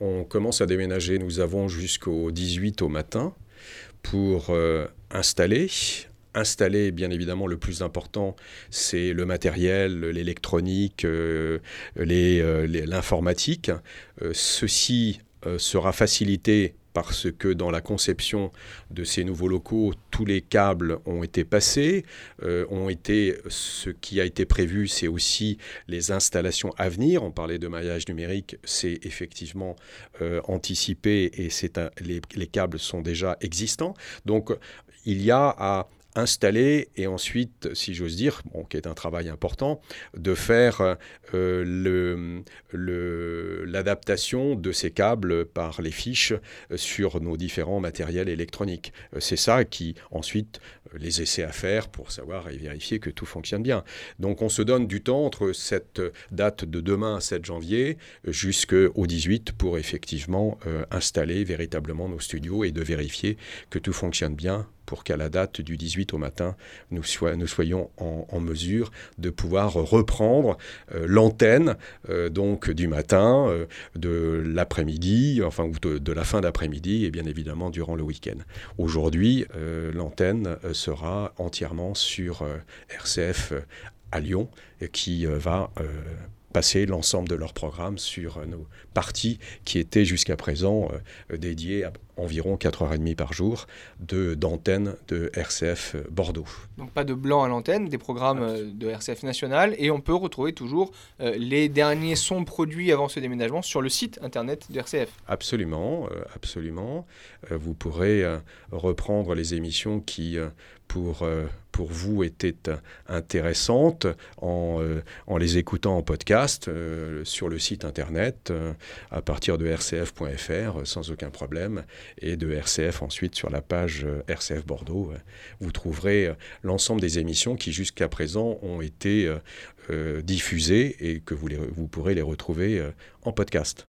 On commence à déménager, nous avons jusqu'au 18 au matin pour euh, installer. Installer, bien évidemment, le plus important, c'est le matériel, l'électronique, euh, l'informatique. ceci sera facilité parce que dans la conception de ces nouveaux locaux, tous les câbles ont été passés, euh, ont été, ce qui a été prévu, c'est aussi les installations à venir. On parlait de maillage numérique, c'est effectivement euh, anticipé et les, les câbles sont déjà existants. Donc il y a à installer et ensuite, si j'ose dire, bon, qui est un travail important, de faire euh, l'adaptation de ces câbles par les fiches sur nos différents matériels électroniques. Euh, c'est ça qui ensuite euh, les essais à faire pour savoir et vérifier que tout fonctionne bien. Donc on se donne du temps entre cette date de demain, 7 janvier, jusqu'au 18 pour effectivement installer véritablement nos studios et de vérifier que tout fonctionne bien pour qu'à la date du 18 au matin, nous, soyons en, mesure de pouvoir reprendre euh, l'antenne euh, donc du matin, euh, de l'après-midi, enfin de, de, la fin d'après-midi et bien évidemment durant le week-end. Aujourd'hui, l'antenne sera entièrement sur RCF à Lyon qui va passer l'ensemble de leur programme sur nos parties qui étaient jusqu'à présent dédiées à environ 4h30 par jour d'antenne de, RCF euh, Bordeaux. Donc pas de blanc à l'antenne, des programmes de RCF national et on peut retrouver toujours les derniers sons produits avant ce déménagement sur le site internet de RCF. Absolument, absolument. vous pourrez reprendre les émissions qui pour, euh, pour vous étaient intéressantes en, euh, en, les écoutant en podcast euh, sur le site internet à partir de rcf.fr sans aucun problème et de RCF ensuite sur la page RCF Bordeaux. vous trouverez l'ensemble des émissions qui jusqu'à présent ont été diffusées et que vous pourrez les retrouver en podcast.